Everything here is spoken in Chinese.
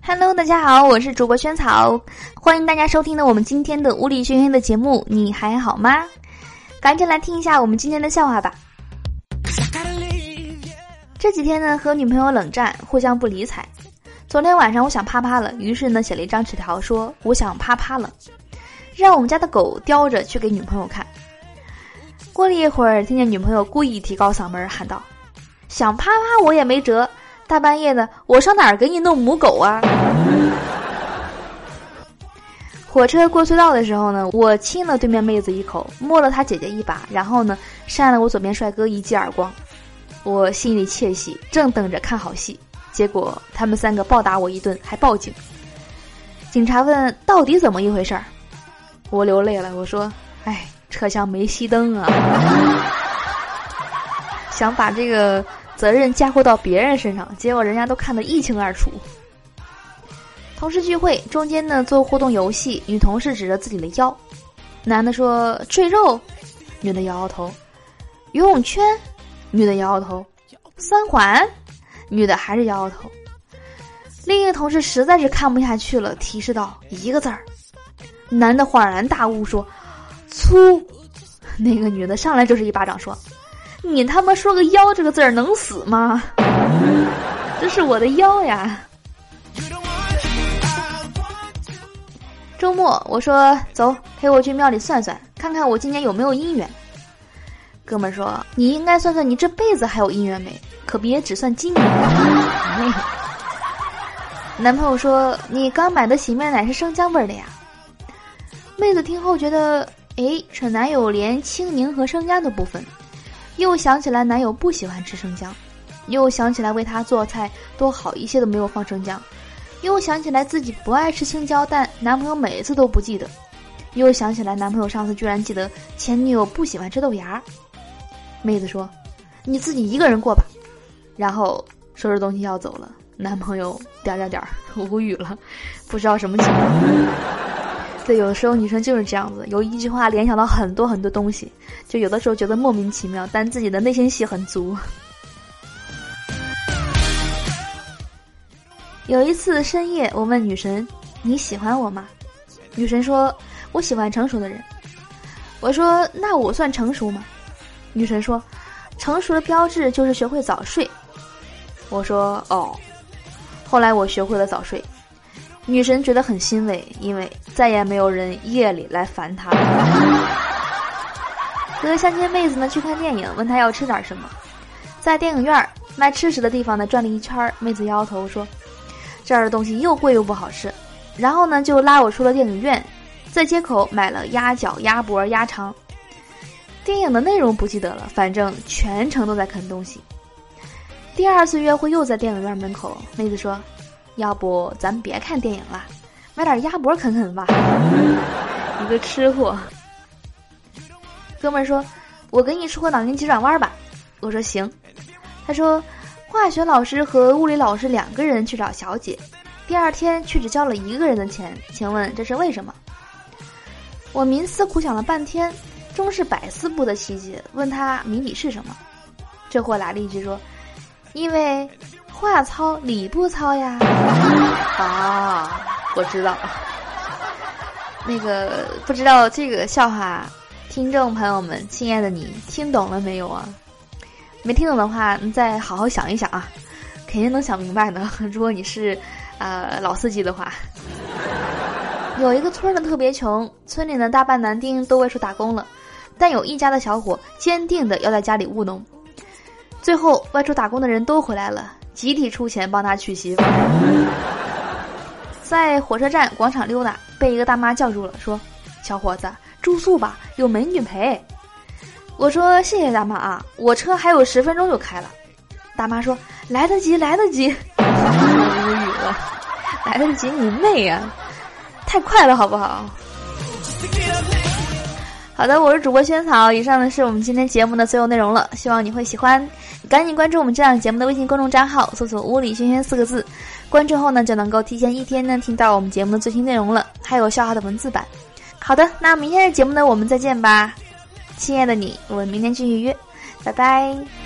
Hello，大家好，我是主播萱草，欢迎大家收听的我们今天的物理轩轩的节目，你还好吗？赶紧来听一下我们今天的笑话吧。这几天呢，和女朋友冷战，互相不理睬。昨天晚上我想啪啪了，于是呢写了一张纸条，说我想啪啪了，让我们家的狗叼着去给女朋友看。过了一会儿，听见女朋友故意提高嗓门喊道：“想啪啪我也没辙，大半夜的，我上哪儿给你弄母狗啊？”火车过隧道的时候呢，我亲了对面妹子一口，摸了她姐姐一把，然后呢扇了我左边帅哥一记耳光，我心里窃喜，正等着看好戏。结果他们三个暴打我一顿，还报警。警察问到底怎么一回事儿，我流泪了。我说：“哎，车厢没熄灯啊。”想把这个责任嫁祸到别人身上，结果人家都看得一清二楚。同事聚会中间呢，做互动游戏，女同事指着自己的腰，男的说赘肉，女的摇摇头；游泳圈，女的摇摇头；三环。女的还是摇摇头，另一个同事实在是看不下去了，提示道：“一个字儿。”男的恍然大悟说：“粗。”那个女的上来就是一巴掌说：“你他妈说个腰这个字儿能死吗？这是我的腰呀！”周末我说：“走，陪我去庙里算算，看看我今年有没有姻缘。”哥们说：“你应该算算你这辈子还有姻缘没。”可别只算今年。男朋友说：“你刚买的洗面奶是生姜味的呀？”妹子听后觉得，哎，这男友连青柠和生姜都不分，又想起来男友不喜欢吃生姜，又想起来为他做菜多好一些都没有放生姜，又想起来自己不爱吃青椒，但男朋友每次都不记得，又想起来男朋友上次居然记得前女友不喜欢吃豆芽。妹子说：“你自己一个人过吧。”然后收拾东西要走了，男朋友点点点无语了，不知道什么情况。对，有的时候女生就是这样子，有一句话联想到很多很多东西，就有的时候觉得莫名其妙，但自己的内心戏很足。有一次深夜，我问女神：“你喜欢我吗？”女神说：“我喜欢成熟的人。”我说：“那我算成熟吗？”女神说：“成熟的标志就是学会早睡。”我说哦，后来我学会了早睡，女神觉得很欣慰，因为再也没有人夜里来烦他了。和相亲妹子呢去看电影，问她要吃点什么，在电影院卖吃食的地方呢转了一圈，妹子摇摇头说：“这儿的东西又贵又不好吃。”然后呢就拉我出了电影院，在街口买了鸭脚、鸭脖、鸭肠。电影的内容不记得了，反正全程都在啃东西。第二次约会又在电影院门口，妹子说：“要不咱别看电影了，买点鸭脖啃啃吧。”一个吃货。哥们儿说：“我给你出个脑筋急转弯吧。”我说：“行。”他说：“化学老师和物理老师两个人去找小姐，第二天却只交了一个人的钱，请问这是为什么？”我冥思苦想了半天，终是百思不得其解，问他谜底是什么？这货来了一句说。因为话糙理不糙呀！啊，我知道。那个不知道这个笑话，听众朋友们，亲爱的你听懂了没有啊？没听懂的话，你再好好想一想啊，肯定能想明白的。如果你是呃老司机的话，有一个村呢特别穷，村里的大半男丁都外出打工了，但有一家的小伙坚定的要在家里务农。最后，外出打工的人都回来了，集体出钱帮他娶媳妇。在火车站广场溜达，被一个大妈叫住了，说：“小伙子，住宿吧，有美女陪。”我说：“谢谢大妈啊，我车还有十分钟就开了。”大妈说：“来得及，来得及。”无语了，来得及你妹呀！太快了，好不好？好的，我是主播萱草。以上呢是我们今天节目的所有内容了，希望你会喜欢。赶紧关注我们这档节目的微信公众账号，搜索“屋里轩轩”四个字，关注后呢就能够提前一天呢听到我们节目的最新内容了，还有笑话的文字版。好的，那明天的节目呢我们再见吧，亲爱的你，我们明天继续约，拜拜。